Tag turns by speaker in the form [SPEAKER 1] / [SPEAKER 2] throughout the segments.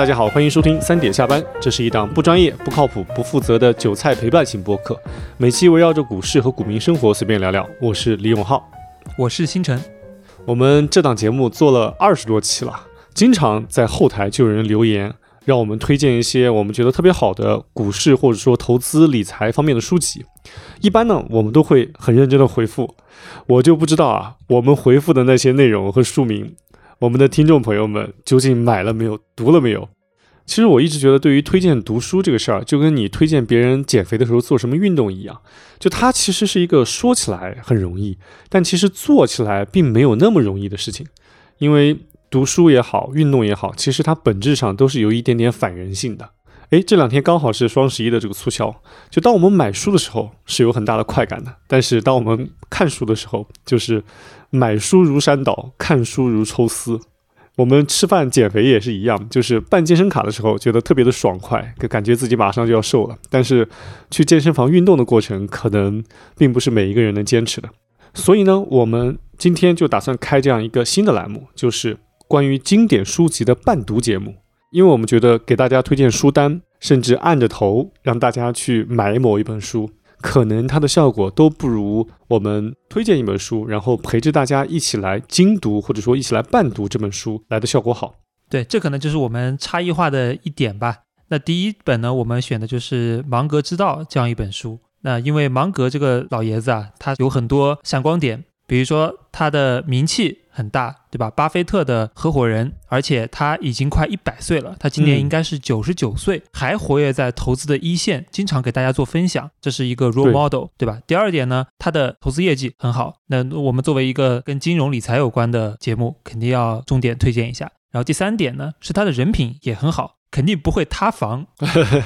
[SPEAKER 1] 嗨，大家好，欢迎收听三点下班。这是一档不专业、不靠谱、不负责的韭菜陪伴型播客，每期围绕着股市和股民生活随便聊聊。我是李永浩，
[SPEAKER 2] 我是星辰。
[SPEAKER 1] 我们这档节目做了二十多期了，经常在后台就有人留言，让我们推荐一些我们觉得特别好的股市或者说投资理财方面的书籍。一般呢，我们都会很认真的回复。我就不知道啊，我们回复的那些内容和书名。我们的听众朋友们究竟买了没有，读了没有？其实我一直觉得，对于推荐读书这个事儿，就跟你推荐别人减肥的时候做什么运动一样，就它其实是一个说起来很容易，但其实做起来并没有那么容易的事情。因为读书也好，运动也好，其实它本质上都是有一点点反人性的。诶，这两天刚好是双十一的这个促销，就当我们买书的时候是有很大的快感的，但是当我们看书的时候，就是。买书如山倒，看书如抽丝。我们吃饭减肥也是一样，就是办健身卡的时候觉得特别的爽快，感觉自己马上就要瘦了。但是去健身房运动的过程，可能并不是每一个人能坚持的。所以呢，我们今天就打算开这样一个新的栏目，就是关于经典书籍的伴读节目。因为我们觉得给大家推荐书单，甚至按着头让大家去买某一本书。可能它的效果都不如我们推荐一本书，然后陪着大家一起来精读，或者说一起来伴读这本书来的效果好。
[SPEAKER 2] 对，这可能就是我们差异化的一点吧。那第一本呢，我们选的就是《芒格之道》这样一本书。那因为芒格这个老爷子啊，他有很多闪光点，比如说他的名气。很大，对吧？巴菲特的合伙人，而且他已经快一百岁了，他今年应该是九十九岁，还活跃在投资的一线，经常给大家做分享，这是一个 role model，对吧？第二点呢，他的投资业绩很好，那我们作为一个跟金融理财有关的节目，肯定要重点推荐一下。然后第三点呢，是他的人品也很好。肯定不会塌房。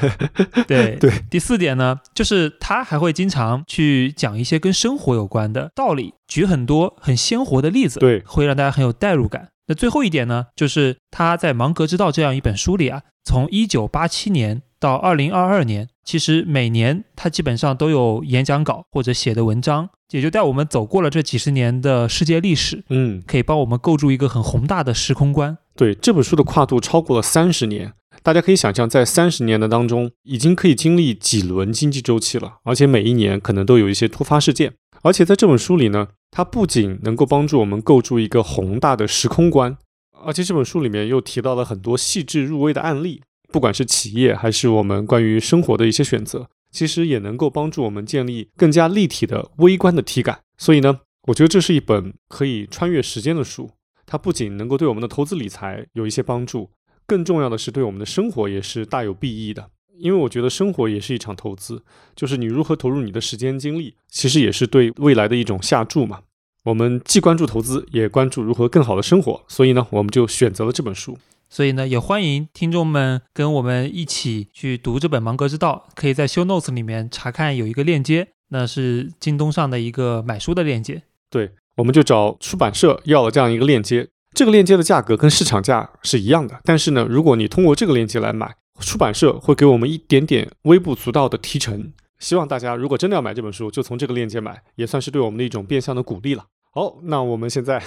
[SPEAKER 2] 对
[SPEAKER 1] 对，
[SPEAKER 2] 第四点呢，就是他还会经常去讲一些跟生活有关的道理，举很多很鲜活的例子，
[SPEAKER 1] 对，
[SPEAKER 2] 会让大家很有代入感。那最后一点呢，就是他在《芒格之道》这样一本书里啊，从一九八七年到二零二二年，其实每年他基本上都有演讲稿或者写的文章，也就带我们走过了这几十年的世界历史，
[SPEAKER 1] 嗯，
[SPEAKER 2] 可以帮我们构筑一个很宏大的时空观。
[SPEAKER 1] 对，这本书的跨度超过了三十年。大家可以想象，在三十年的当中，已经可以经历几轮经济周期了，而且每一年可能都有一些突发事件。而且在这本书里呢，它不仅能够帮助我们构筑一个宏大的时空观，而且这本书里面又提到了很多细致入微的案例，不管是企业还是我们关于生活的一些选择，其实也能够帮助我们建立更加立体的微观的体感。所以呢，我觉得这是一本可以穿越时间的书，它不仅能够对我们的投资理财有一些帮助。更重要的是，对我们的生活也是大有裨益的。因为我觉得生活也是一场投资，就是你如何投入你的时间精力，其实也是对未来的一种下注嘛。我们既关注投资，也关注如何更好的生活，所以呢，我们就选择了这本书。
[SPEAKER 2] 所以呢，也欢迎听众们跟我们一起去读这本《芒格之道》，可以在 Show Notes 里面查看有一个链接，那是京东上的一个买书的链接。
[SPEAKER 1] 对，我们就找出版社要了这样一个链接。这个链接的价格跟市场价是一样的，但是呢，如果你通过这个链接来买，出版社会给我们一点点微不足道的提成。希望大家如果真的要买这本书，就从这个链接买，也算是对我们的一种变相的鼓励了。好，那我们现在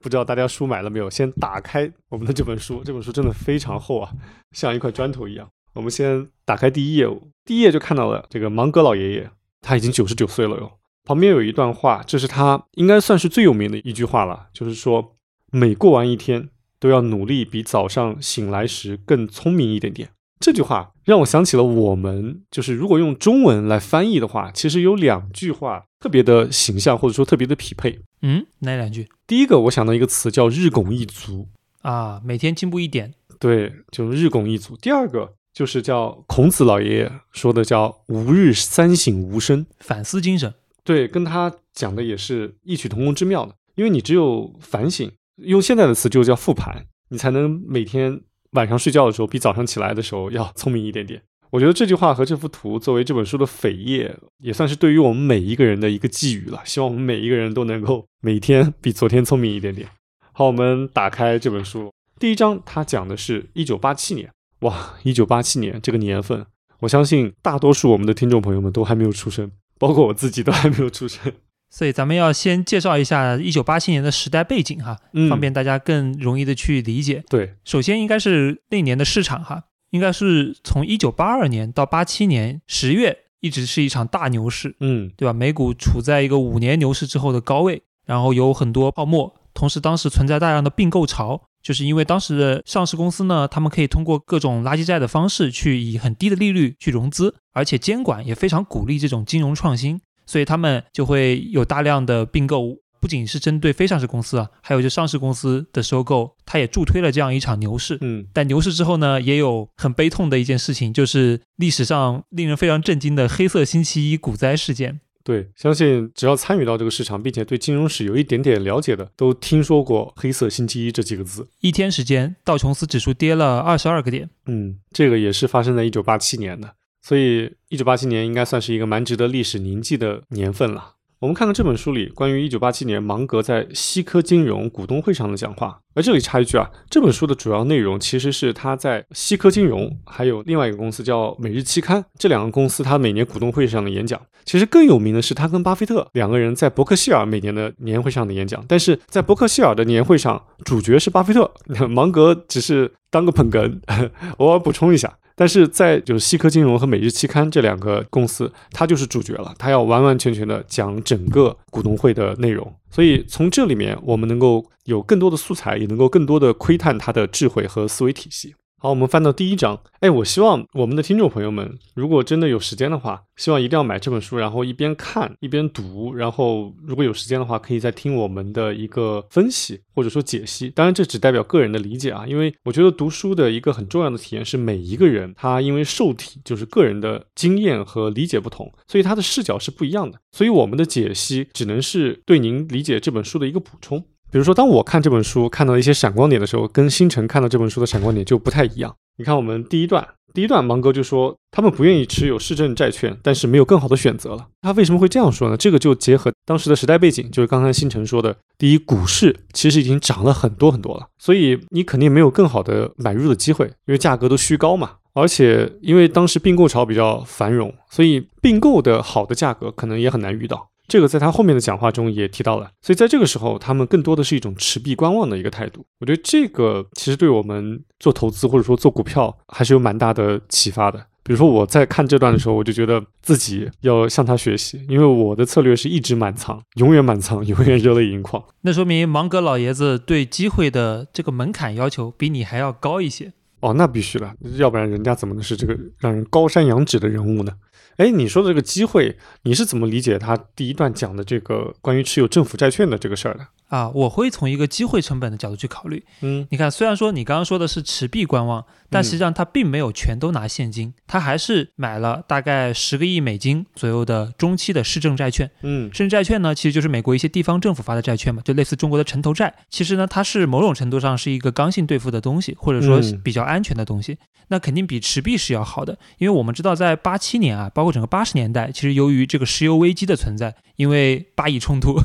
[SPEAKER 1] 不知道大家书买了没有？先打开我们的这本书，这本书真的非常厚啊，像一块砖头一样。我们先打开第一页，第一页就看到了这个芒格老爷爷，他已经九十九岁了哟。旁边有一段话，这是他应该算是最有名的一句话了，就是说。每过完一天，都要努力比早上醒来时更聪明一点点。这句话让我想起了我们，就是如果用中文来翻译的话，其实有两句话特别的形象，或者说特别的匹配。
[SPEAKER 2] 嗯，哪两句？
[SPEAKER 1] 第一个，我想到一个词叫“日拱一卒”
[SPEAKER 2] 啊，每天进步一点。
[SPEAKER 1] 对，就是日拱一卒。第二个就是叫孔子老爷爷说的叫“吾日三省吾身”，
[SPEAKER 2] 反思精神。
[SPEAKER 1] 对，跟他讲的也是异曲同工之妙的，因为你只有反省。用现在的词就叫复盘，你才能每天晚上睡觉的时候比早上起来的时候要聪明一点点。我觉得这句话和这幅图作为这本书的扉页，也算是对于我们每一个人的一个寄语了。希望我们每一个人都能够每天比昨天聪明一点点。好，我们打开这本书，第一章它讲的是一九八七年。哇，一九八七年这个年份，我相信大多数我们的听众朋友们都还没有出生，包括我自己都还没有出生。
[SPEAKER 2] 所以咱们要先介绍一下一九八七年的时代背景哈，
[SPEAKER 1] 嗯
[SPEAKER 2] 方便大家更容易的去理解。
[SPEAKER 1] 对，
[SPEAKER 2] 首先应该是那年的市场哈，应该是从一九八二年到八七年十月，一直是一场大牛市，
[SPEAKER 1] 嗯
[SPEAKER 2] 对吧？美股处在一个五年牛市之后的高位，然后有很多泡沫，同时当时存在大量的并购潮，就是因为当时的上市公司呢，他们可以通过各种垃圾债的方式去以很低的利率去融资，而且监管也非常鼓励这种金融创新，所以他们就会有大量的并购。不仅是针对非上市公司啊，还有就上市公司的收购，它也助推了这样一场牛市。
[SPEAKER 1] 嗯
[SPEAKER 2] 但牛市之后呢，也有很悲痛的一件事情，就是历史上令人非常震惊的黑色星期一股灾事件。
[SPEAKER 1] 对，相信只要参与到这个市场，并且对金融史有一点点了解的，都听说过“黑色星期一”这几个字。
[SPEAKER 2] 一天时间，道琼斯指数跌了二十二个点。
[SPEAKER 1] 嗯，这个也是发生在一九八七年的，所以一九八七年应该算是一个蛮值得历史铭记的年份了。我们看看这本书里关于一九八七年芒格在西科金融股东会上的讲话。而这里插一句啊，这本书的主要内容其实是他在西科金融还有另外一个公司叫每日期刊这两个公司他每年股东会上的演讲。其实更有名的是他跟巴菲特两个人在伯克希尔每年的年会上的演讲。但是在伯克希尔的年会上，主角是巴菲特，芒格只是当个捧哏。偶尔补充一下。但是在就是西科金融和每日期刊这两个公司，它就是主角了，它要完完全全的讲整个股东会的内容。所以从这里面，我们能够有更多的素材，也能够更多的窥探他的智慧和思维体系。好，我们翻到第一章。哎，我希望我们的听众朋友们，如果真的有时间的话，希望一定要买这本书，然后一边看一边读，然后如果有时间的话，可以再听我们的一个分析或者说解析。当然，这只代表个人的理解啊，因为我觉得读书的一个很重要的体验是每一个人他因为受体就是个人的经验和理解不同，所以他的视角是不一样的。所以我们的解析只能是对您理解这本书的一个补充。比如说，当我看这本书看到一些闪光点的时候，跟星辰看到这本书的闪光点就不太一样。你看，我们第一段，第一段芒格就说他们不愿意持有市政债券，但是没有更好的选择了。他为什么会这样说呢？这个就结合当时的时代背景，就是刚才星辰说的，第一，股市其实已经涨了很多很多了，所以你肯定没有更好的买入的机会，因为价格都虚高嘛。而且因为当时并购潮比较繁荣，所以并购的好的价格可能也很难遇到。这个在他后面的讲话中也提到了，所以在这个时候，他们更多的是一种持币观望的一个态度。我觉得这个其实对我们做投资或者说做股票还是有蛮大的启发的。比如说我在看这段的时候，我就觉得自己要向他学习，因为我的策略是一直满仓，永远满仓，永远热泪盈眶。
[SPEAKER 2] 那说明芒格老爷子对机会的这个门槛要求比你还要高一些。
[SPEAKER 1] 哦，那必须了，要不然人家怎么能是这个让人高山仰止的人物呢？哎，你说的这个机会，你是怎么理解他第一段讲的这个关于持有政府债券的这个事儿的？
[SPEAKER 2] 啊，我会从一个机会成本的角度去考虑。
[SPEAKER 1] 嗯
[SPEAKER 2] 你看，虽然说你刚刚说的是持币观望，但实际上他并没有全都拿现金，他还是买了大概十个亿美金左右的中期的市政债券。
[SPEAKER 1] 嗯
[SPEAKER 2] 市政债券呢，其实就是美国一些地方政府发的债券嘛，就类似中国的城投债。其实呢，它是某种程度上是一个刚性兑付的东西，或者说
[SPEAKER 1] 嗯
[SPEAKER 2] 比较安全的东西。那肯定比持币是要好的，因为我们知道在八七年啊，包括整个八十年代，其实由于这个石油危机的存在，因为巴以冲突，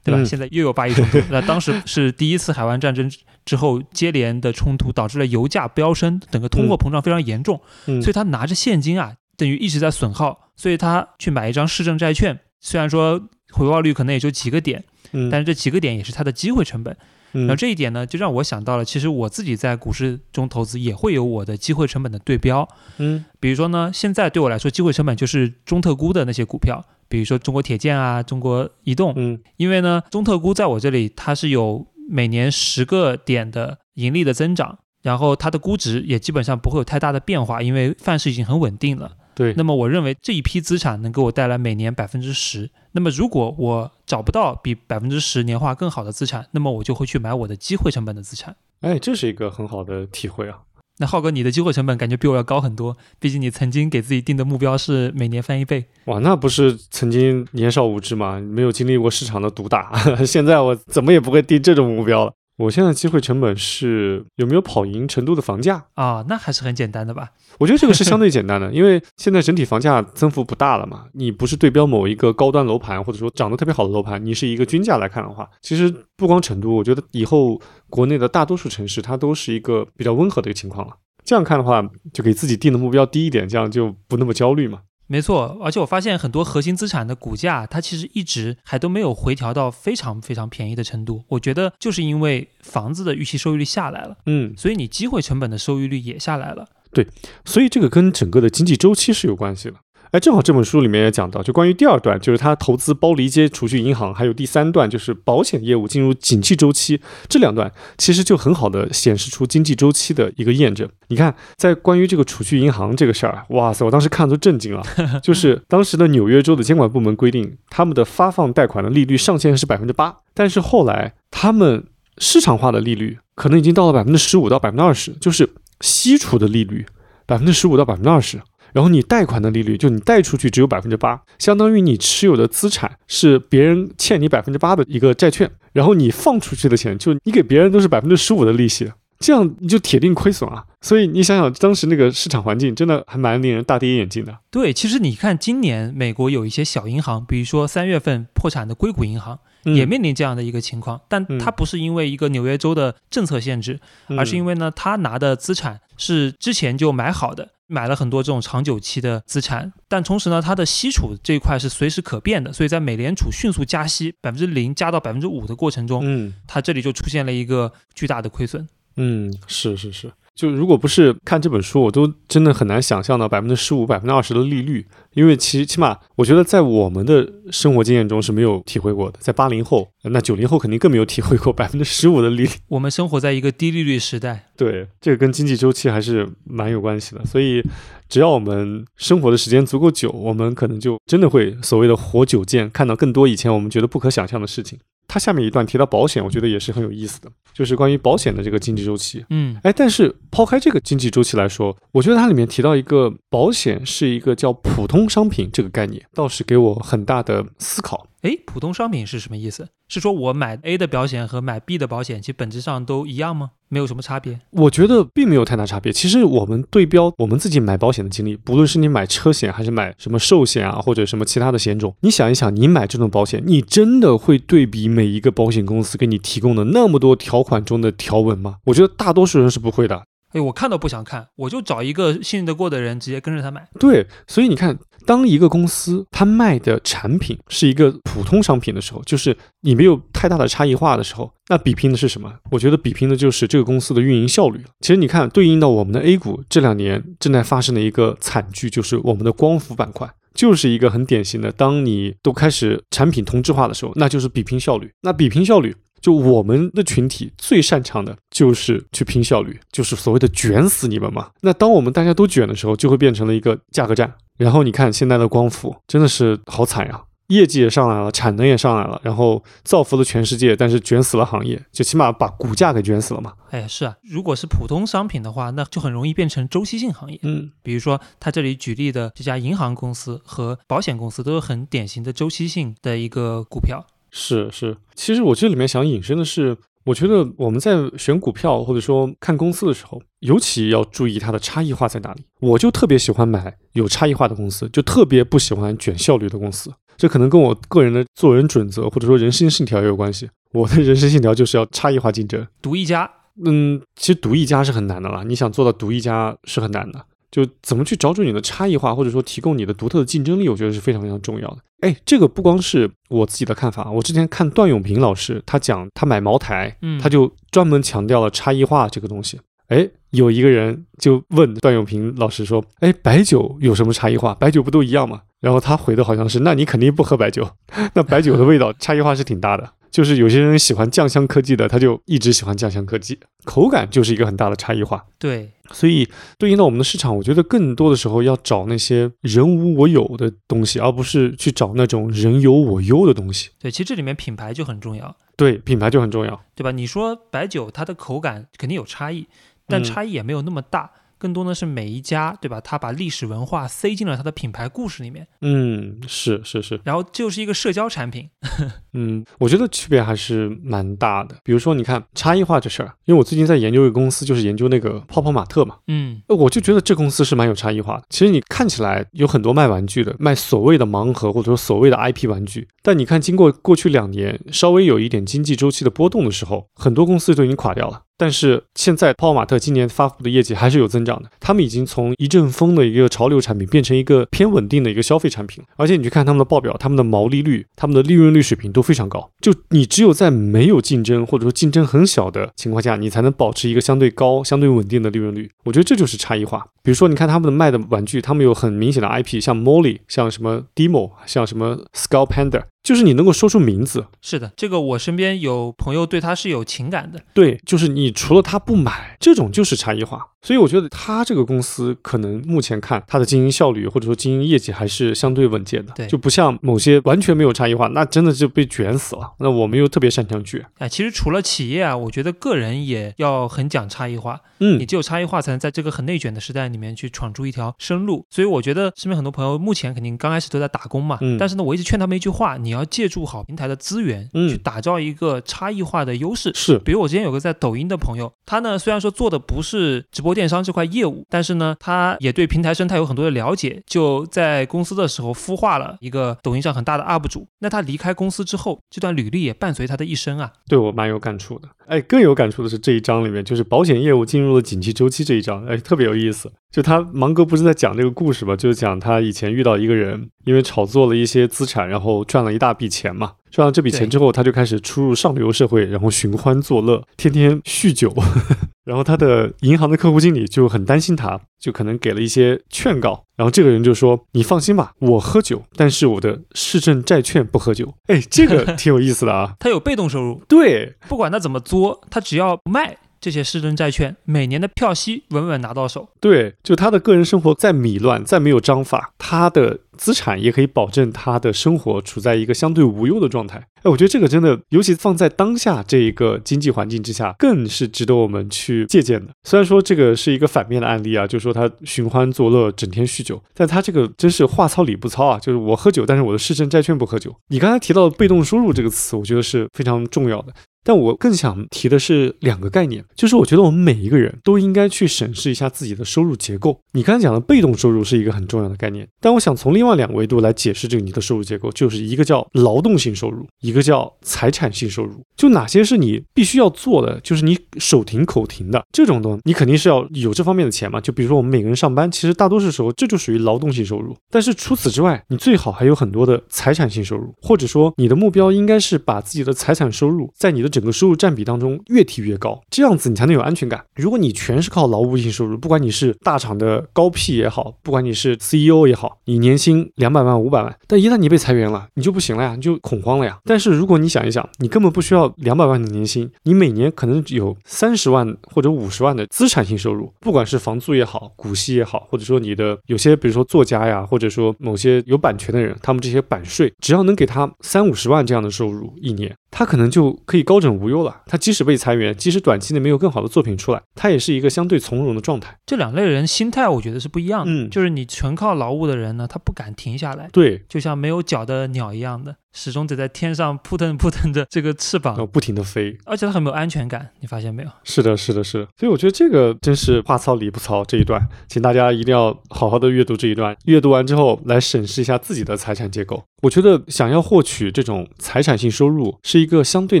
[SPEAKER 2] 对吧？
[SPEAKER 1] 嗯。
[SPEAKER 2] 现在又有巴以冲突，那当时是第一次海湾战争之后接连的冲突，导致了油价飙升，整个通货膨胀非常严重，
[SPEAKER 1] 嗯，
[SPEAKER 2] 所以他拿着现金啊，等于一直在损耗，所以他去买一张市政债券，虽然说回报率可能也就几个点，
[SPEAKER 1] 嗯。
[SPEAKER 2] 但是这几个点也是他的机会成本。
[SPEAKER 1] 嗯。
[SPEAKER 2] 然后这一点呢，就让我想到了，其实我自己在股市中投资也会有我的机会成本的对标。
[SPEAKER 1] 嗯。
[SPEAKER 2] 比如说呢，现在对我来说，机会成本就是中特估的那些股票，比如说中国铁建啊、中国移动，
[SPEAKER 1] 嗯
[SPEAKER 2] 因为呢，中特估在我这里它是有每年十个点的盈利的增长，然后它的估值也基本上不会有太大的变化，因为范式已经很稳定了。
[SPEAKER 1] 对，
[SPEAKER 2] 那么我认为这一批资产能给我带来每年百分之十。那么如果我找不到比百分之十年化更好的资产，那么我就会去买我的机会成本的资产。
[SPEAKER 1] 哎，这是一个很好的体会啊。
[SPEAKER 2] 那浩哥，你的机会成本感觉比我要高很多，毕竟你曾经给自己定的目标是每年翻一倍。
[SPEAKER 1] 哇，那不是曾经年少无知吗？没有经历过市场的毒打，现在我怎么也不会定这种目标了。我现在机会成本是有没有跑赢成都的房价？
[SPEAKER 2] 啊，那还是很简单的吧？
[SPEAKER 1] 我觉得这个是相对简单的，因为现在整体房价增幅不大了嘛。你不是对标某一个高端楼盘，或者说涨得特别好的楼盘，你是一个均价来看的话，其实不光成都，我觉得以后国内的大多数城市它都是一个比较温和的一个情况了。这样看的话，就给自己定的目标低一点，这样就不那么焦虑嘛。
[SPEAKER 2] 没错，而且我发现很多核心资产的股价，它其实一直还都没有回调到非常非常便宜的程度。我觉得就是因为房子的预期收益率下来了，
[SPEAKER 1] 嗯，
[SPEAKER 2] 所以你机会成本的收益率也下来了。
[SPEAKER 1] 对所以这个跟整个的经济周期是有关系的。哎，正好这本书里面也讲到，就关于第二段，就是他投资包离街储蓄银行，还有第三段就是保险业务进入景气周期，这两段其实就很好的显示出经济周期的一个验证。你看，在关于这个储蓄银行这个事儿，哇塞，我当时看都震惊了。就是当时的纽约州的监管部门规定，他们的发放贷款的利率上限是百分之八，但是后来他们市场化的利率可能已经到了百分之十五到百分之二十，就是吸储的利率百分之十五到百分之二十。然后你贷款的利率，就你贷出去只有百分之八，相当于你持有的资产是别人欠你百分之八的一个债券，然后你放出去的钱，就你给别人都是百分之十五的利息，这样你就铁定亏损啊！所以你想想，当时那个市场环境真的还蛮令人大跌眼镜的。
[SPEAKER 2] 对，其实你看今年美国有一些小银行，比如说三月份破产的硅谷银行，
[SPEAKER 1] 嗯
[SPEAKER 2] 也面临这样的一个情况，但
[SPEAKER 1] 嗯
[SPEAKER 2] 它不是因为一个纽约州的政策限制，而是因
[SPEAKER 1] 为
[SPEAKER 2] 为呢，它拿的资产是之前就买好的，买了很多这种长久期的资产，但同时呢，它的息储这一块是随时可变的，所以在美联储迅速加息百分之零加到百分之五的过程中，
[SPEAKER 1] 嗯。
[SPEAKER 2] 它这里就出现了一个巨大的亏损。
[SPEAKER 1] 嗯是是是，就如果不是看这本书，我都真的很难想象到百分之十五、百分之二十的利率，因为其起码我觉得在我们的生活经验中是没有体会过的，在八零后，那九零后肯定更没有体会过 百分之十五的利率。
[SPEAKER 2] 我们生活在一个低利率时代，
[SPEAKER 1] 对，这个跟经济周期还是蛮有关系的。所以，只要我们生活的时间足够久，我们可能就真的会所谓的活久见，看到更多以前我们觉得不可想象的事情。它下面一段提到保险，我觉得也是很有意思的，就是关于保险的这个经济周期。
[SPEAKER 2] 嗯，
[SPEAKER 1] 哎，但是抛开这个经济周期来说，我觉得它里面提到一个保险是一个叫普通商品这个概念，倒是给我很大的思考。
[SPEAKER 2] 诶，普通商品是什么意思？是说我买 A 的保险和买 B 的保险，其实本质上都一样吗？没有什么差别？
[SPEAKER 1] 我觉得并没有太大差别。其实我们对标我们自己买保险的经历，不论是你买车险还是买什么寿险啊，或者什么其他的险种，你想一想，你买这种保险，你真的会对比每一个保险公司给你提供的那么多条款中的条文吗？我觉得大多数人是不会的。
[SPEAKER 2] 哎，我看都不想看，我就找一个信任得过的人，直接跟着他买。
[SPEAKER 1] 对，所以你看，当一个公司它卖的产品是一个普通商品的时候，就是你没有太大的差异化的时候，那比拼的是什么？我觉得比拼的就是这个公司的运营效率。其实你看，对应到我们的 A 股这两年正在发生的一个惨剧，就是我们的光伏板块。就是一个很典型的，当你都开始产品同质化的时候，那就是比拼效率。那比拼效率，就我们的群体最擅长的就是去拼效率，就是所谓的卷死你们嘛。那当我们大家都卷的时候，就会变成了一个价格战。然后你看现在的光伏真的是好惨呀，业绩也上来了，产能也上来了，然后造福了全世界，但是卷死了行业，就起码把股价给卷死了嘛。
[SPEAKER 2] 哎，是啊，如果是普通商品的话，那就很容易变成周期性行业。
[SPEAKER 1] 嗯
[SPEAKER 2] 比如说，他这里举例的这家银行公司和保险公司都是很典型的周期性的一个股票。
[SPEAKER 1] 是是，其实我这里面想引申的是，我觉得我们在选股票或者说看公司的时候，尤其要注意它的差异化在哪里。我就特别喜欢买有差异化的公司，就特别不喜欢卷效率的公司。这可能跟我个人的做人准则或者说人生信条也有关系。我的人生信条就是要差异化竞争。
[SPEAKER 2] 独一家，
[SPEAKER 1] 嗯，其实独一家是很难的啦，你想做到独一家是很难的。就怎么去找准你的差异化，或者说提供你的独特的竞争力，我觉得是非常非常重要的。哎，这个不光是我自己的看法，我之前看段永平老师他讲，他买茅台，
[SPEAKER 2] 嗯
[SPEAKER 1] 他就专门强调了差异化这个东西。哎，有一个人就问段永平老师说：“哎，白酒有什么差异化？白酒不都一样吗？”然后他回的好像是：“那你肯定不喝白酒。那白酒的味道差异化是挺大的。就是有些人喜欢酱香科技的，他就一直喜欢酱香科技，口感就是一个很大的差异化。
[SPEAKER 2] 对，
[SPEAKER 1] 所以对应到我们的市场，我觉得更多的时候要找那些人无我有的东西，而不是去找那种人有我优的东西。
[SPEAKER 2] 对，其实这里面品牌就很重要，
[SPEAKER 1] 对，品牌就很重要。
[SPEAKER 2] 对吧？你说白酒它的口感肯定有差异，但
[SPEAKER 1] 嗯
[SPEAKER 2] 差异也没有那么大。更多的是每一家，对吧？他把历史文化塞进了他的品牌故事里面，
[SPEAKER 1] 嗯，是是是，
[SPEAKER 2] 然后就是一个社交产品。
[SPEAKER 1] 嗯，我觉得区别还是蛮大的。比如说，你看差异化这事儿，因为我最近在研究一个公司，就是研究那个泡泡玛特嘛。
[SPEAKER 2] 嗯，
[SPEAKER 1] 呃我就觉得这公司是蛮有差异化的。其实你看起来有很多卖玩具的，卖所谓的盲盒或者说所谓的 IP 玩具，但你看经过过去两年稍微有一点经济周期的波动的时候，很多公司都已经垮掉了。但是现在泡泡玛特今年发布的业绩还是有增长的，他们已经从一阵风的一个潮流产品变成一个偏稳定的一个消费产品，而且你去看他们的报表，他们的毛利率、他们的利润率水平都非常高。就你只有在没有竞争或者说竞争很小的情况下，你才能保持一个相对高、相对稳定的利润率。我觉得这就是差异化。比如说，你看他们的卖的玩具，他们有很明显的 IP，像 Molly，像什么 Demo，像什么 Skull Panda。就是你能够说出名字，
[SPEAKER 2] 是的，这个我身边有朋友对他是有情感的。
[SPEAKER 1] 对，就是你除了他不买，这种就是差异化。所以我觉得他这个公司可能目前看它的经营效率或者说经营业绩还是相对稳健的，
[SPEAKER 2] 对，
[SPEAKER 1] 就不像某些完全没有差异化，那真的就被卷死了。那我们又特别擅长卷。
[SPEAKER 2] 哎，其实除了企业啊，我觉得个人也要很讲差异化。
[SPEAKER 1] 嗯，
[SPEAKER 2] 你只有差异化，才能在这个很内卷的时代里面去闯出一条生路。所以我觉得身边很多朋友目前肯定刚开始都在打工嘛，
[SPEAKER 1] 嗯，
[SPEAKER 2] 但是呢，我一直劝他们一句话：你要借助好平台的资源，
[SPEAKER 1] 嗯，
[SPEAKER 2] 去打造一个差异化的优势。
[SPEAKER 1] 是，
[SPEAKER 2] 比如我之前有个在抖音的朋友，他呢虽然说做的不是直播电商这块业务。但是呢，他也对平台生态有很多的了解，就在公司的时候孵化了一个抖音上很大的 UP 主。那他离开公司之后，这段履历也伴随他的一生啊。
[SPEAKER 1] 对我蛮有感触的。哎，更有感触的是这一章里面，就是保险业务进入了景气周期这一章，哎，特别有意思。就他芒格不是在讲这个故事吗？就是讲他以前遇到一个人，因为炒作了一些资产，然后赚了一大笔钱嘛。赚了这笔钱之后，他就开始出入上流社会，然后寻欢作乐，天天酗酒。然后他的银行的客户经理就很担心他，就可能给了一些劝告。然后这个人就说：“你放心吧，我喝酒，但是我的市政债券不喝酒。”哎，这个 挺有意思的啊。
[SPEAKER 2] 他有被动收入，
[SPEAKER 1] 对，
[SPEAKER 2] 不管他怎么作，他只要卖。这些市政债券每年的票息稳稳拿到手，
[SPEAKER 1] 对，就他的个人生活再米乱，再没有章法，他的资产也可以保证他的生活处在一个相对无忧的状态。哎，我觉得这个真的，尤其放在当下这一个经济环境之下，更是值得我们去借鉴的。虽然说这个是一个反面的案例啊，就是说他寻欢作乐，整天酗酒，但他这个真是话糙理不糙啊，就是我喝酒，但是我的市政债券不喝酒。你刚才提到的被动收入这个词，我觉得是非常重要的。但我更想提的是两个概念，就是我觉得我们每一个人都应该去审视一下自己的收入结构。你刚才讲的被动收入是一个很重要的概念，但我想从另外两个维度来解释这个你的收入结构，就是一个叫劳动性收入，一个叫财产性收入。就哪些是你必须要做的，就是你手停口停的这种东西，你肯定是要有这方面的钱嘛。就比如说我们每个人上班，其实大多数时候这就属于劳动性收入。但是除此之外，你最好还有很多的财产性收入，或者说你的目标应该是把自己的财产收入在你的整个收入占比当中越提越高，这样子你才能有安全感。如果你全是靠劳务性收入，不管你是大厂的高 P 也好，不管你是 CEO 也好，你年薪两百万、五百万，但一旦你被裁员了，你就不行了呀，你就恐慌了呀。但是如果你想一想，你根本不需要两百万的年薪，你每年可能有三十万或者五十万的资产性收入，不管是房租也好，股息也好，或者说你的有些比如说作家呀，或者说某些有版权的人，他们这些版税，只要能给他三五十万这样的收入一年。他可能就可以高枕无忧了。他即使被裁员，即使短期内没有更好的作品出来，他也是一个相对从容的状态。
[SPEAKER 2] 这两类人心态，我觉得是不一样的。
[SPEAKER 1] 嗯，
[SPEAKER 2] 就是你纯靠劳务的人呢，他不敢停下来。
[SPEAKER 1] 对，
[SPEAKER 2] 就像没有脚的鸟一样的。始终得在天上扑腾扑腾着这个翅膀，
[SPEAKER 1] 不停的飞，
[SPEAKER 2] 而且它很没有安全感，你发现没有？
[SPEAKER 1] 是的，是的，是的。所以我觉得这个真是话糙理不糙这一段，请大家一定要好好的阅读这一段。阅读完之后，来审视一下自己的财产结构。我觉得想要获取这种财产性收入是一个相对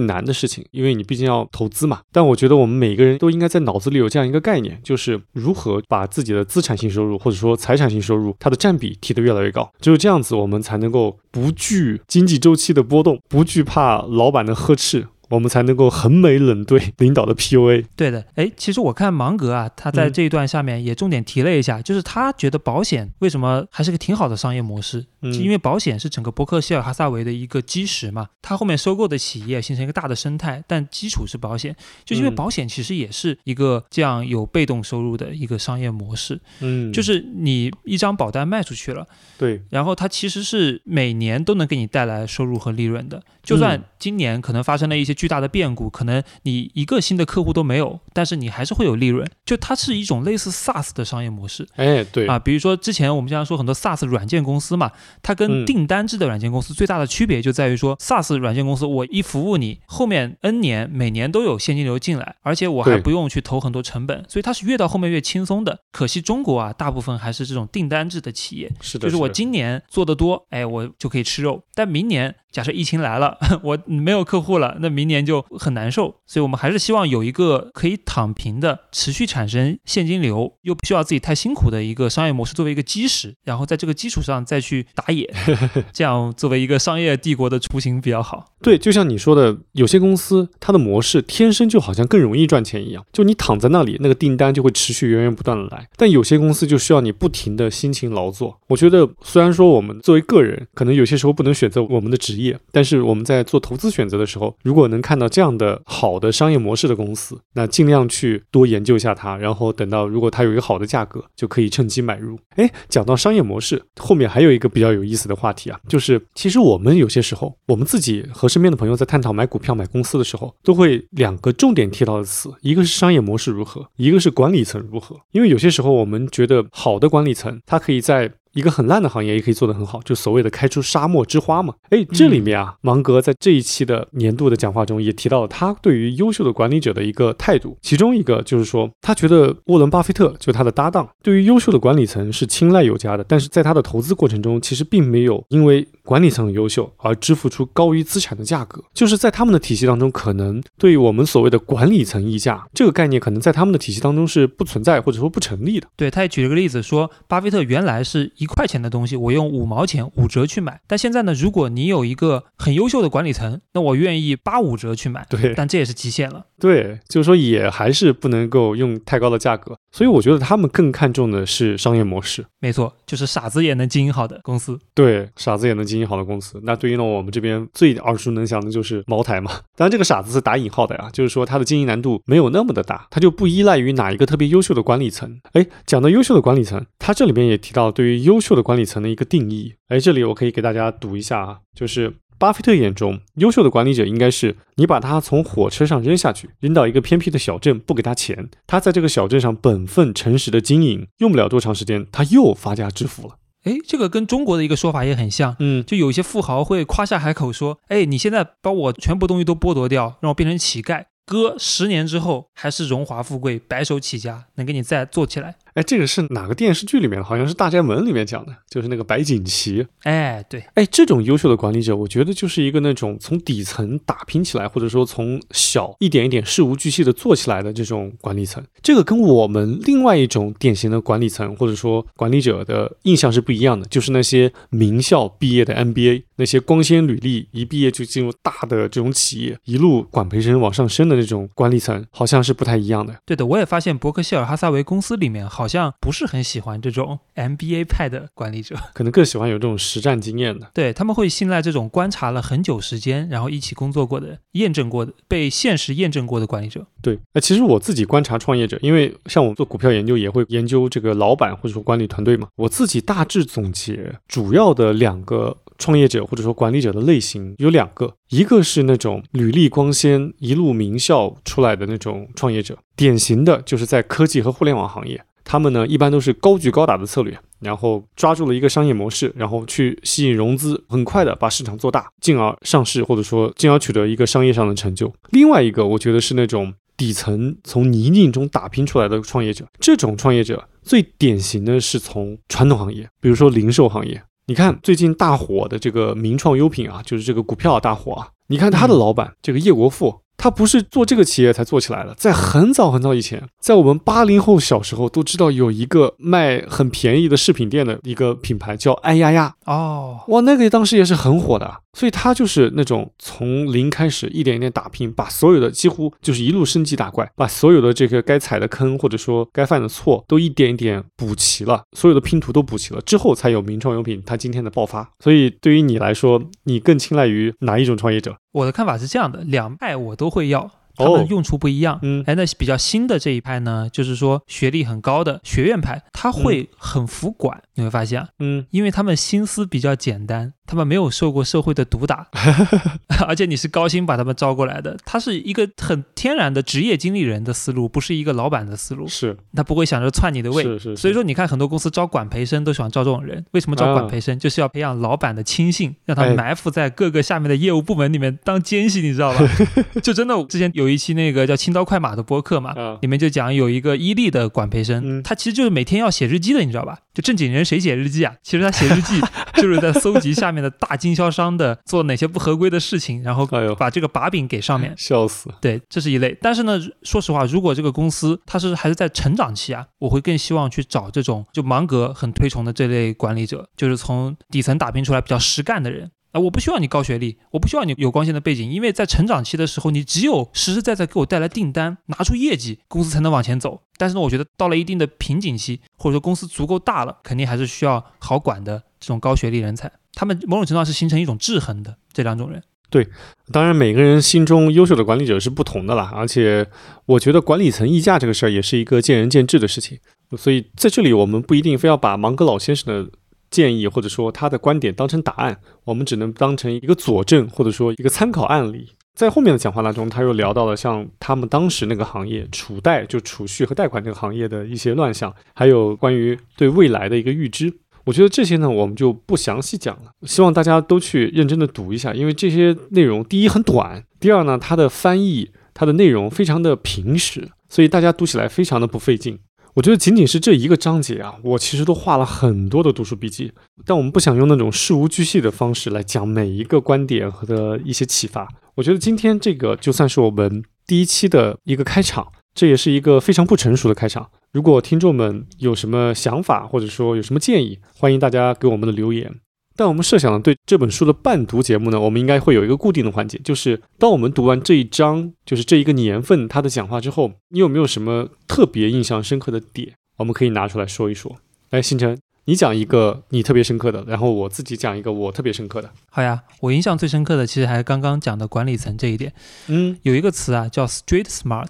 [SPEAKER 1] 难的事情，因为你毕竟要投资嘛。但我觉得我们每个人都应该在脑子里有这样一个概念，就是如何把自己的资产性收入或者说财产性收入它的占比提得越来越高。只有这样子，我们才能够不惧经济周期的波动。不惧怕老板的呵斥。我们才能够横眉冷对领导的 PUA。
[SPEAKER 2] 对的，哎，其实我看芒格啊，他在这一段下面也重点提了一下，就是他觉得保险为什么还是个挺好的商业模式，就因为保险是整个伯克希尔哈萨维的一个基石嘛。他后面收购的企业形成一个大的生态，但基础是保险，就因为保险其实也是一个这样有被动收入的一个商业模式。
[SPEAKER 1] 嗯，
[SPEAKER 2] 就是你一张保单卖出去了，
[SPEAKER 1] 对，
[SPEAKER 2] 然后它其实是每年都能给你带来收入和利润的，就算今年可能发生了一些。巨大的变故，可能你一个新的客户都没有，但是你还是会有利润。就它是一种类似 SaaS 的商业模式。
[SPEAKER 1] 哎，对
[SPEAKER 2] 啊，比如说之前我们经常说很多 SaaS 软件公司嘛，它跟订单制的软件公司最大的区别就在于说，SaaS 软件公司我一服务你，后面 N 年每年都有现金流进来，而且我还不用去投很多成本，所以它是越到后面越轻松的。可惜中国啊，大部分还是这种订单制的企业，
[SPEAKER 1] 是的，
[SPEAKER 2] 就是我今年做的多，哎，我就可以吃肉，但明年。假设疫情来了，我没有客户了，那明年就很难受。所以我们还是希望有一个可以躺平的、持续产生现金流，又不需要自己太辛苦的一个商业模式作为一个基石，然后在这个基础上再去打野，这样作为一个商业帝国的雏形比较好。
[SPEAKER 1] 对，就像你说的，有些公司它的模式天生就好像更容易赚钱一样，就你躺在那里，那个订单就会持续源源不断的来。但有些公司就需要你不停的辛勤劳作。我觉得虽然说我们作为个人，可能有些时候不能选择我们的职业，但是我们在做投资选择的时候，如果能看到这样的好的商业模式的公司，那尽量去多研究一下它，然后等到如果它有一个好的价格，就可以趁机买入。哎，讲到商业模式，后面还有一个比较有意思的话题啊，就是其实我们有些时候，我们自己和身边的朋友在探讨买股票、买公司的时候，都会两个重点提到的词，一个是商业模式如何，一个是管理层如何。因为有些时候我们觉得好的管理层，它可以在一个很烂的行业也可以做得很好，就所谓的开出沙漠之花嘛。哎，这里面啊，芒格在这一期的年度的讲话中也提到了他对于优秀的管理者的一个态度，其中一个就是说，他觉得沃伦·巴菲特就他的搭档，对于优秀的管理层是青睐有加的，但是在他的投资过程中，其实并没有因为管理层很优秀而支付出高于资产的价格，就是在他们的体系当中，可能对于我们所谓的管理层溢价这个概念，可能在他们的体系当中是不存在或者说不成立的。
[SPEAKER 2] 对，他也举了个例子说，巴菲特原来是一块钱的东西，我用五毛钱五折去买，但现在呢，如果你有一个很优秀的管理层，那我愿意八五折去买，
[SPEAKER 1] 对
[SPEAKER 2] 但这也是极限了。
[SPEAKER 1] 对，就是说也还是不能够用太高的价格，所以我觉得他们更看重的是商业模式。
[SPEAKER 2] 没错，就是傻子也能经营好的公司。
[SPEAKER 1] 对，傻子也能经经营好的公司。那对应到我们这边最耳熟能详的就是茅台嘛。当然，这个傻子是打引号的呀，就是说它的经营难度没有那么的大，它就不依赖于哪一个特别优秀的管理层。哎，讲到优秀的管理层，它这里边也提到对于优秀的管理层的一个定义。哎，这里我可以给大家读一下啊，就是。巴菲特眼中，优秀的管理者应该是你把他从火车上扔下去，扔到一个偏僻的小镇，不给他钱，他在这个小镇上本分诚实的经营，用不了多长时间，他又发家致富了。
[SPEAKER 2] 哎，这个跟中国的一个说法也很像，
[SPEAKER 1] 嗯，
[SPEAKER 2] 就有一些富豪会夸下海口说：“哎，你现在把我全部东西都剥夺掉，让我变成乞丐，哥十年之后还是荣华富贵，白手起家，能给你再做起来。
[SPEAKER 1] 哎，这个是哪个电视剧里面的？好像是《大宅门》里面讲的，就是那个白景琦。”
[SPEAKER 2] 哎，对，
[SPEAKER 1] 哎，这种优秀的管理者，我觉得就是一个那种从底层打拼起来，或者说从小一点一点事无巨细的做起来的这种管理层。这个跟我们另外一种典型的管理层或者说管理者的印象是不一样的，就是那些名校毕业的 MBA，那些光鲜履历，一毕业就进入大的这种企业，一路管培生往上升的那种管理层，好像是不太一样的。
[SPEAKER 2] 对的，我也发现伯克希尔哈撒韦公司里面好像不是很喜欢这种 MBA 派的管理者，
[SPEAKER 1] 可能更喜欢有这种实战经验的。
[SPEAKER 2] 对他们会信赖这种观察了很久时间，然后一起工作过的、验证过的、被现实验证过的管理者。
[SPEAKER 1] 对，那其实我自己观察创业者，因为像我们做股票研究，也会研究这个老板或者说管理团队嘛。我自己大致总结，主要的两个创业者或者说管理者的类型有两个，一个是那种履历光鲜、一路名校出来的那种创业者，典型的就是在科技和互联网行业。他们呢，一般都是高举高打的策略，然后抓住了一个商业模式，然后去吸引融资，很快的把市场做大，进而上市，或者说进而取得一个商业上的成就。另外一个，我觉得是那种底层从泥泞中打拼出来的创业者，这种创业者最典型的是从传统行业，比如说零售行业。你看最近大火的这个名创优品啊，就是这个股票大火啊，你看他的老板这个叶国富。他不是做这个企业才做起来的，在很早很早以前，在我们八零后小时候都知道有一个卖很便宜的饰品店的一个品牌叫哎呀呀
[SPEAKER 2] 哦，
[SPEAKER 1] 哇，那个当时也是很火的，所以他就是那种从零开始一点一点打拼，把所有的几乎就是一路升级打怪，把所有的这个该踩的坑或者说该犯的错都一点一点补齐了，所有的拼图都补齐了之后，才有名创优品它今天的爆发。所以对于你来说，你更青睐于哪一种创业者？
[SPEAKER 2] 我的看法是这样的，两派我都会要。他们用处不一样，
[SPEAKER 1] 嗯，
[SPEAKER 2] 哎，那比较新的这一派呢，就是说学历很高的学院派，他会很服管，你会发现，
[SPEAKER 1] 嗯，
[SPEAKER 2] 因为他们心思比较简单，他们没有受过社会的毒打，而且你是高薪把他们招过来的，他是一个很天然的职业经理人的思路，不是一个老板的思路，
[SPEAKER 1] 是，
[SPEAKER 2] 他不会想着篡你的位，
[SPEAKER 1] 是是，
[SPEAKER 2] 所以说你看很多公司招管培生都喜欢招这种人，为什么招管培生？就是要培养老板的亲信，让他埋伏在各个下面的业务部门里面当奸细，你知道吧？就真的之前有一期那个叫。轻刀快马的播客嘛，里面就讲有一个伊利的管培生，他其实就是每天要写日记的，你知道吧？就正经人谁写日记啊？其实他写日记 就是在搜集下面的大经销商的做哪些不合规的事情，然后把这个把柄给上面。
[SPEAKER 1] 笑死！
[SPEAKER 2] 对，这是一类。但是呢，说实话，如果这个公司它是还是在成长期啊，我会更希望去找这种就芒格很推崇的这类管理者，就是从底层打拼出来比较实干的人。啊，我不需要你高学历，我不需要你有光鲜的背景，因为在成长期的时候，你只有实实在在给我带来订单，拿出业绩，公司才能往前走。但是呢，我觉得到了一定的瓶颈期，或者说公司足够大了，肯定还是需要好管的这种高学历人才。他们某种程度上是形成一种制衡的这两种人。
[SPEAKER 1] 对当然，每个人心中优秀的管理者是不同的啦，而且我觉得管理层溢价这个事儿也是一个见仁见智的事情，所以在这里我们不一定非要把芒格老先生的建议或者说他的观点当成答案，我们只能当成一个佐证或者说一个参考案例。在后面的讲话当中，他又聊到了像他们当时那个行业储贷就储蓄和贷款这个行业的一些乱象，还有关于对未来的一个预知。我觉得这些呢，我们就不详细讲了，希望大家都去认真的读一下，因为这些内容第一很短，第二呢，它的翻译它的内容非常的平实，所以大家读起来非常的不费劲。我觉得仅仅是这一个章节啊，我其实都画了很多的读书笔记，但我们不想用那种事无巨细的方式来讲每一个观点和的一些启发。我觉得今天这个就算是我们第一期的一个开场，这也是一个非常不成熟的开场。如果听众们有什么想法，或者说有什么建议，欢迎大家给我们的留言。但我们设想的对这本书的伴读节目呢，我们应该会有一个固定的环节，就是当我们读完这一章，就是这一个年份他的讲话之后，你有没有什么特别印象深刻的点？我们可以拿出来说一说。来，星辰，你讲一个你特别深刻的，然后我自己讲一个我特别深刻的。
[SPEAKER 2] 好呀，我印象最深刻的其实还是刚刚讲的管理层这一点。
[SPEAKER 1] 嗯，
[SPEAKER 2] 有一个词啊叫 street smart，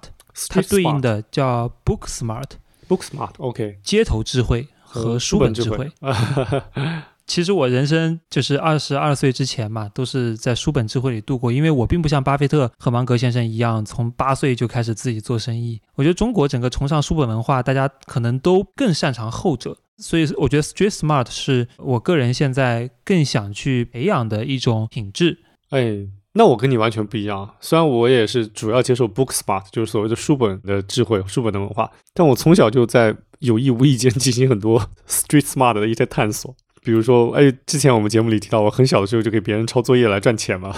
[SPEAKER 2] 它对应的叫 book
[SPEAKER 1] smart，book smart，OK，、
[SPEAKER 2] 街头智慧和书本智慧。其实我人生就是二十二岁之前嘛，都是在书本智慧里度过，因为我并不像巴菲特和芒格先生一样，从八岁就开始自己做生意。我觉得中国整个崇尚书本文化，大家可能都更擅长后者，所以我觉得 street smart 是我个人现在更想去培养的一种品质。
[SPEAKER 1] 哎，那我跟你完全不一样。虽然我也是主要接受 book smart，就是所谓的书本的智慧、书本的文化，但我从小就在有意无意间进行很多 street smart 的一些探索。比如说，哎，之前我们节目里提到，我很小的时候就给别人抄作业来赚钱嘛。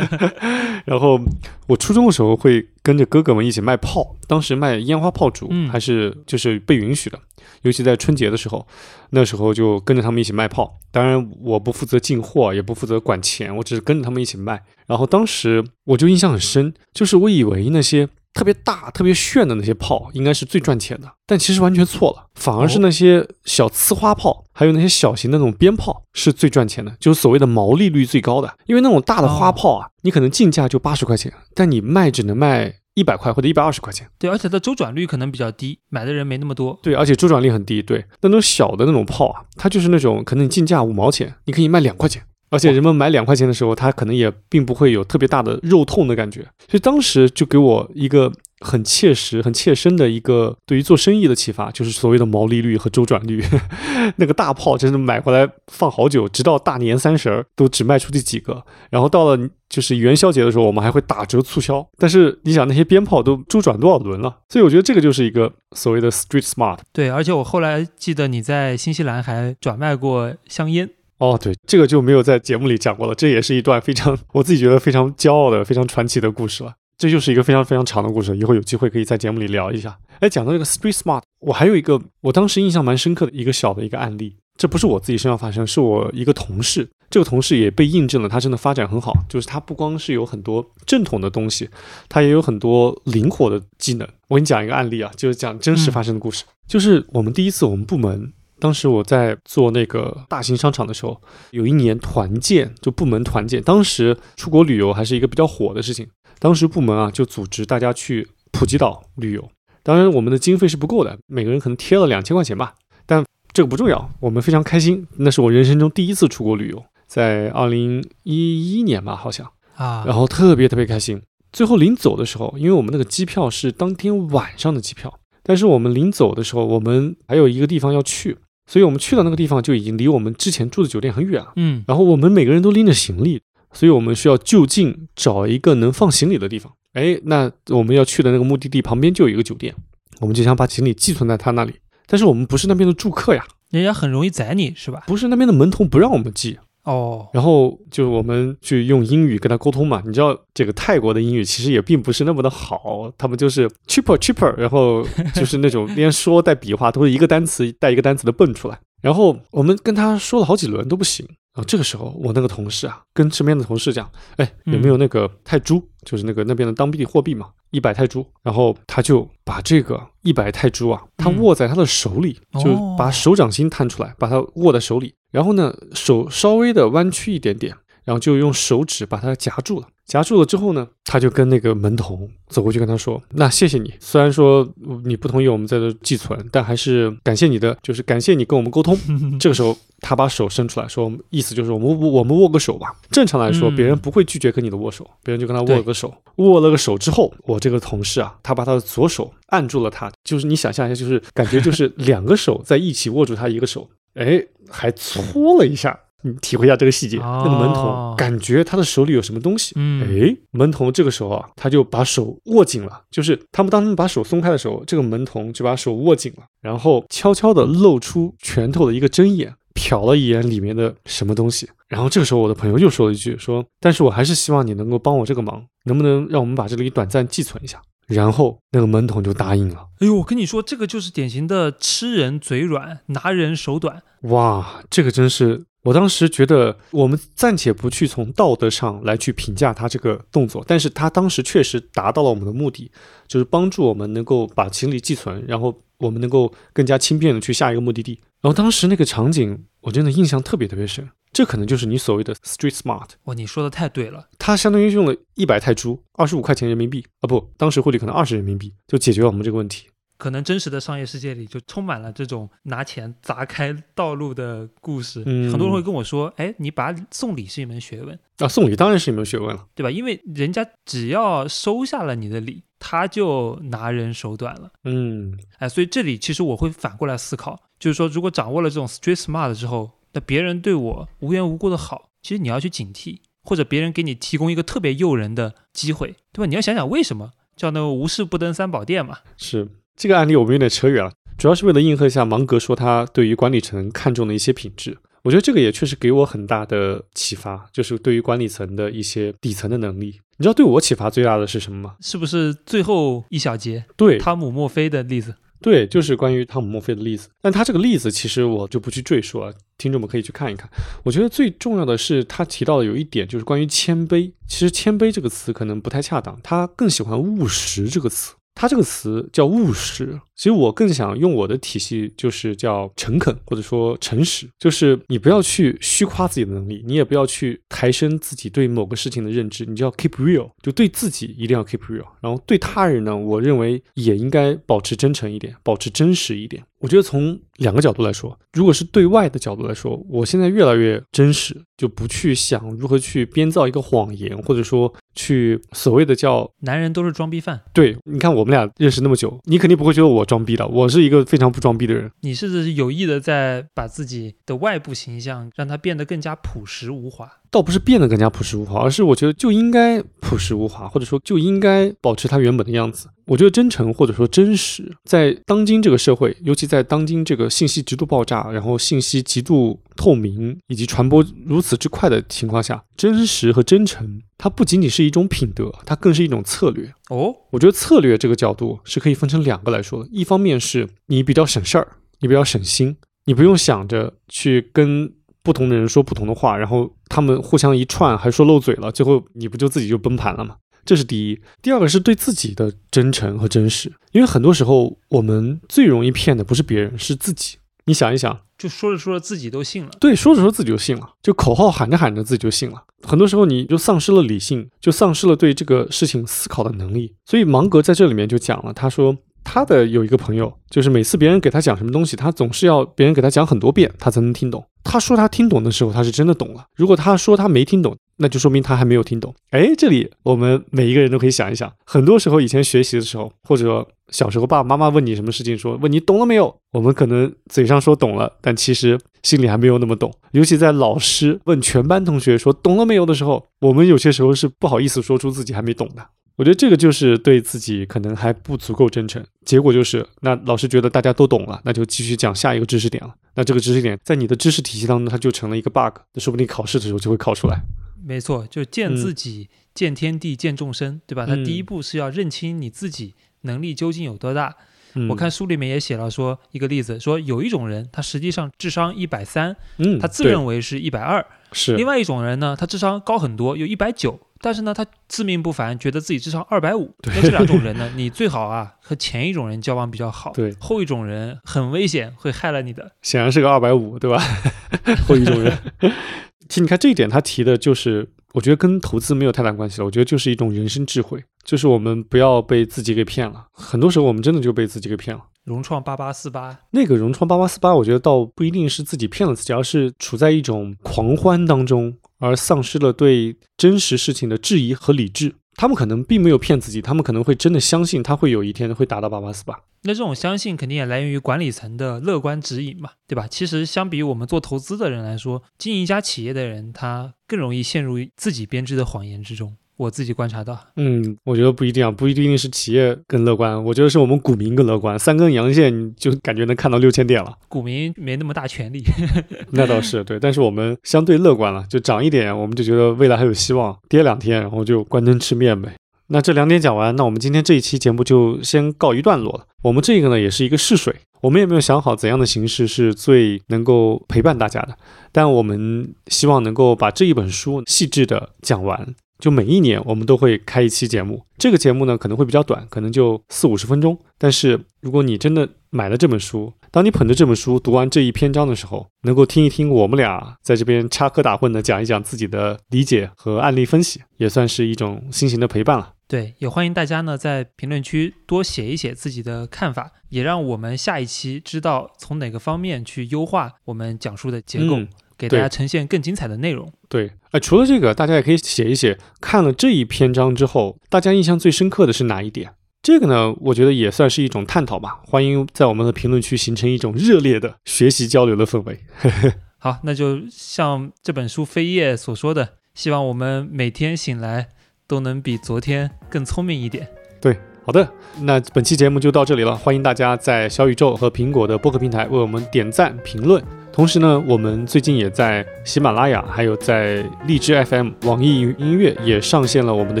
[SPEAKER 1] 然后我初中的时候会跟着哥哥们一起卖炮，当时卖烟花炮竹、
[SPEAKER 2] 嗯
[SPEAKER 1] 还是就是被允许的，尤其在春节的时候，那时候就跟着他们一起卖炮。当然我不负责进货，也不负责管钱，我只是跟着他们一起卖。然后当时我就印象很深，就是我以为那些特别大、特别炫的那些炮应该是最赚钱的，但其实完全错了，反而是那些小呲花炮，还有那些小型的那种鞭炮是最赚钱的，就是所谓的毛利率最高的。因为那种大的花炮啊，你可能进价就八十块钱，但你卖只能卖一百块或者一百二十块钱。
[SPEAKER 2] 对，而且它周转率可能比较低，买的人没那么多。
[SPEAKER 1] 对，而且周转率很低。对，那种小的那种炮啊，它就是那种可能你进价五毛钱，你可以卖两块钱。而且人们买两块钱的时候，他可能也并不会有特别大的肉痛的感觉，所以当时就给我一个很切实、很切身的一个对于做生意的启发，就是所谓的毛利率和周转率。那个大炮真是买回来放好久，直到大年三十儿都只卖出去几个，然后到了就是元宵节的时候，我们还会打折促销。但是你想，那些鞭炮都周转多少轮了？所以我觉得这个就是一个所谓的 street smart。
[SPEAKER 2] 对，而且我后来记得你在新西兰还转卖过香烟。
[SPEAKER 1] 哦，对，这个就没有在节目里讲过了，这也是一段非常我自己觉得非常骄傲的、非常传奇的故事了。这就是一个非常非常长的故事，以后有机会可以在节目里聊一下。哎，讲到这个 street smart，我还有一个我当时印象蛮深刻的一个小的一个案例，这不是我自己身上发生，是我一个同事，这个同事也被印证了，他真的发展很好，就是他不光是有很多正统的东西，他也有很多灵活的技能。我给你讲一个案例啊，就是讲真实发生的故事，就是我们第一次我们部门。当时我在做那个大型商场的时候，有一年团建，就部门团建。当时出国旅游还是一个比较火的事情。当时部门啊就组织大家去普吉岛旅游。当然我们的经费是不够的，每个人可能贴了两千块钱吧。但这个不重要，我们非常开心。那是我人生中第一次出国旅游，在二零一一年吧，好像。
[SPEAKER 2] 啊，
[SPEAKER 1] 然后特别特别开心。最后临走的时候，因为我们那个机票是当天晚上的机票，但是我们临走的时候，我们还有一个地方要去，所以我们去到那个地方就已经离我们之前住的酒店很远了。
[SPEAKER 2] 嗯，
[SPEAKER 1] 然后我们每个人都拎着行李，所以我们需要就近找一个能放行李的地方。哎，那我们要去的那个目的地旁边就有一个酒店，我们就想把行李寄存在他那里。但是我们不是那边的住客呀，
[SPEAKER 2] 人家很容易宰你是吧？
[SPEAKER 1] 不是那边的门童不让我们寄，
[SPEAKER 2] 哦，
[SPEAKER 1] 然后就是我们去用英语跟他沟通嘛。你知道这个泰国的英语其实也并不是那么的好，他们就是 cheaper cheaper，然后就是那种连说带比划都是一个单词带一个单词的蹦出来。然后我们跟他说了好几轮都不行。然后这个时候，我那个同事啊，跟身边的同事讲，哎，有没有那个泰铢？就是那个那边的当地货币嘛，一百泰铢。然后他就把这个一百泰铢啊，他
[SPEAKER 2] 嗯
[SPEAKER 1] 握在他的手里，就
[SPEAKER 2] 哦
[SPEAKER 1] 把手掌心探出来，把它握在手里。然后呢，手稍微的弯曲一点点，然后就用手指把它夹住了。夹住了之后呢，他就跟那个门童走过去跟他说：“那谢谢你，虽然说呃你不同意我们在这寄存，但还是感谢你的，就是感谢你跟我们沟通。”这个时候，他把手伸出来说，意思就是我们我们握个手吧。正常来说，
[SPEAKER 2] 嗯
[SPEAKER 1] 别人不会拒绝跟你的握手，别人就跟他握了个手。握了个手之后，我这个同事啊，他把他的左手按住了他，就是你想象一下，就是感觉就是两个手在一起握住他一个手，哎，还搓了一下。你体会一下这个细节，
[SPEAKER 2] 哦
[SPEAKER 1] 那个门童感觉他的手里有什么东西，
[SPEAKER 2] 嗯，
[SPEAKER 1] 哎，门童这个时候啊，他就把手握紧了，就是他们当他们把手松开的时候，这个门童就把手握紧了，然后悄悄地露出拳头的一个针眼，瞟了一眼里面的什么东西。然后这个时候，我的朋友又说了一句说：“但是我还是希望你能够帮我这个忙，能不能让我们把这里短暂寄存一下？”然后那个门童就答应了。
[SPEAKER 2] 哎呦，我跟你说，这个就是典型的吃人嘴软，拿人手短。
[SPEAKER 1] 哇，这个真是，我当时觉得，我们暂且不去从道德上来去评价他这个动作，但是他当时确实达到了我们的目的，就是帮助我们能够把行李寄存，然后我们能够更加轻便的去下一个目的地。然后当时那个场景，我真的印象特别特别深，这可能就是你所谓的 street smart。
[SPEAKER 2] 哇，你说的太对了。
[SPEAKER 1] 它相当于用了一百泰铢，二十五块钱人民币啊，不，当时汇率可能二十人民币，就解决了我们这个问题。
[SPEAKER 2] 可能真实的商业世界里就充满了这种拿钱砸开道路的故事。
[SPEAKER 1] 嗯
[SPEAKER 2] 很多人会跟我说：“哎，你把送礼是一门学问，
[SPEAKER 1] 啊，送礼当然是一门学问了。
[SPEAKER 2] 对吧？因为人家只要收下了你的礼，他就拿人手短了。
[SPEAKER 1] 嗯，
[SPEAKER 2] 哎，所以这里其实我会反过来思考，就是说，如果掌握了这种 street smart 之后，那别人对我无缘无故的好，其实你要去警惕，或者别人给你提供一个特别诱人的机会，对吧？你要想想为什么叫那个无事不登三宝殿嘛。
[SPEAKER 1] 是这个案例我们有点扯远了，主要是为了应和一下芒格说他对于管理层看重的一些品质。我觉得这个也确实给我很大的启发，就是对于管理层的一些底层的能力。你知道对我启发最大的是什么吗？
[SPEAKER 2] 是不是最后一小节
[SPEAKER 1] 对，
[SPEAKER 2] 汤姆墨菲的例子？
[SPEAKER 1] 对，就是关于汤姆·墨菲的例子。但他这个例子其实我就不去赘述了，听众们可以去看一看。我觉得最重要的是他提到的有一点，就是关于谦卑。其实“谦卑”这个词可能不太恰当，他更喜欢“务实”这个词。他这个词叫务实，其实我更想用我的体系，就是叫诚恳或者说诚实，就是你不要去虚夸自己的能力，你也不要去抬升自己对某个事情的认知，你就要 keep real，就对自己一定要 keep real，然后对他人呢，我认为也应该保持真诚一点，保持真实一点。我觉得从两个角度来说，如果是对外的角度来说，我现在越来越真实，就不去想如何去编造一个谎言，或者说去所谓的叫
[SPEAKER 2] 男人都是装逼犯，
[SPEAKER 1] 对，你看我们俩认识那么久，你肯定不会觉得我装逼的，我是一个非常不装逼的人。
[SPEAKER 2] 你是有意的在把自己的外部形象让它变得更加朴实无华。
[SPEAKER 1] 倒不是变得更加朴实无华，而是我觉得就应该朴实无华，或者说就应该保持它原本的样子。我觉得真诚或者说真实，在当今这个社会，尤其在当今这个信息极度爆炸，然后信息极度透明以及传播如此之快的情况下，真实和真诚，它不仅仅是一种品德，它更是一种策略。
[SPEAKER 2] 哦，
[SPEAKER 1] 我觉得策略这个角度是可以分成两个来说的，一方面是你比较省事儿，你比较省心，你不用想着去跟不同的人说不同的话，然后他们互相一串还说漏嘴了，最后你不就自己就崩盘了吗？这是第一。第二个是对自己的真诚和真实，因为很多时候我们最容易骗的不是别人，是自己。你想一想，
[SPEAKER 2] 就说着说着自己都信了。
[SPEAKER 1] 对，说着说自己就信了，就口号喊着喊着自己就信了。很多时候你就丧失了理性，就丧失了对这个事情思考的能力。所以芒格在这里面就讲了，他说他的有一个朋友，就是每次别人给他讲什么东西，他总是要别人给他讲很多遍，他才能听懂。他说他听懂的时候，他是真的懂了；如果他说他没听懂，那就说明他还没有听懂。哎，这里我们每一个人都可以想一想，很多时候以前学习的时候，或者小时候爸爸妈妈问你什么事情，说问你懂了没有，我们可能嘴上说懂了，但其实心里还没有那么懂。尤其在老师问全班同学说懂了没有的时候，我们有些时候是不好意思说出自己还没懂的。我觉得这个就是对自己可能还不足够真诚。结果就是，那老师觉得大家都懂了，那就继续讲下一个知识点了。那这个知识点在你的知识体系当中，它就成了一个 bug，那说不定考试的时候就会考出来。
[SPEAKER 2] 没错，就见
[SPEAKER 1] 嗯
[SPEAKER 2] 自己、见天地、见众生，对吧？他
[SPEAKER 1] 嗯
[SPEAKER 2] 第一步是要认清你自己能力究竟有多大。
[SPEAKER 1] 嗯，
[SPEAKER 2] 我看书里面也写了说一个例子，说有一种人他实际上智商一百三，
[SPEAKER 1] 嗯，
[SPEAKER 2] 他自认为是一百二；
[SPEAKER 1] 是
[SPEAKER 2] 另外一种人呢，他智商高很多，有一百九，但是呢他自命不凡，觉得自己智商二百五。那这两种人呢，你最好啊和前一种人交往比较好，
[SPEAKER 1] 对
[SPEAKER 2] 后一种人很危险，会害了你的。
[SPEAKER 1] 显然是个二百五，对吧？后一种人。其实你看这一点，他提的就是，我觉得跟投资没有太大关系了。我觉得就是一种人生智慧，就是我们不要被自己给骗了。很多时候我们真的就被自己给骗了。
[SPEAKER 2] 融创八八四八，
[SPEAKER 1] 那个融创八八四八，我觉得倒不一定是自己骗了自己，而是处在一种狂欢当中，而丧失了对真实事情的质疑和理智。他们可能并没有骗自己，他们可能会真的相信他会有一天会达到八八四八。
[SPEAKER 2] 那这种相信肯定也来源于管理层的乐观指引嘛，对吧？其实相比我们做投资的人来说，经营一家企业的人他更容易陷入自己编织的谎言之中。我自己观察到，
[SPEAKER 1] 嗯，我觉得不一定啊，不一定是企业更乐观，我觉得是我们股民更乐观。三根阳线你就感觉能看到六千点了，
[SPEAKER 2] 股民没那么大权利。
[SPEAKER 1] 那倒是对，但是我们相对乐观了，就涨一点我们就觉得未来还有希望，跌两天然后就关灯吃面呗。那这两点讲完，那我们今天这一期节目就先告一段落了。我们这个呢也是一个试水，我们也没有想好怎样的形式是最能够陪伴大家的，但我们希望能够把这一本书细致的讲完。就每一年我们都会开一期节目，这个节目呢可能会比较短，可能就四五十分钟。但是如果你真的买了这本书，当你捧着这本书读完这一篇章的时候，能够听一听我们俩在这边插科打诨的讲一讲自己的理解和案例分析，也算是一种新型的陪伴了。
[SPEAKER 2] 对，也欢迎大家呢在评论区多写一写自己的看法，也让我们下一期知道从哪个方面去优化我们讲述的结构，
[SPEAKER 1] 嗯
[SPEAKER 2] 给大家呈现更精彩的内容。
[SPEAKER 1] 对，哎，除了这个，大家也可以写一写，看了这一篇章之后，大家印象最深刻的是哪一点？这个呢，我觉得也算是一种探讨吧。欢迎在我们的评论区形成一种热烈的学习交流的氛围。
[SPEAKER 2] 好，那就像这本书扉页所说的，希望我们每天醒来都能比昨天更聪明一点。
[SPEAKER 1] 对好的，那本期节目就到这里了。欢迎大家在小宇宙和苹果的播客平台为我们点赞、评论。同时呢，我们最近也在喜马拉雅，还有在荔枝 FM、网易云音乐也上线了我们的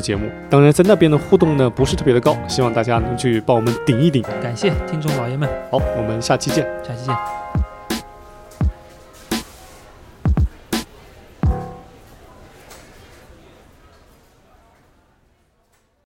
[SPEAKER 1] 节目。当然，在那边的互动呢不是特别的高，希望大家能去帮我们顶一顶。
[SPEAKER 2] 感谢听众老爷们，
[SPEAKER 1] 好，我们下期见。
[SPEAKER 2] 下期见。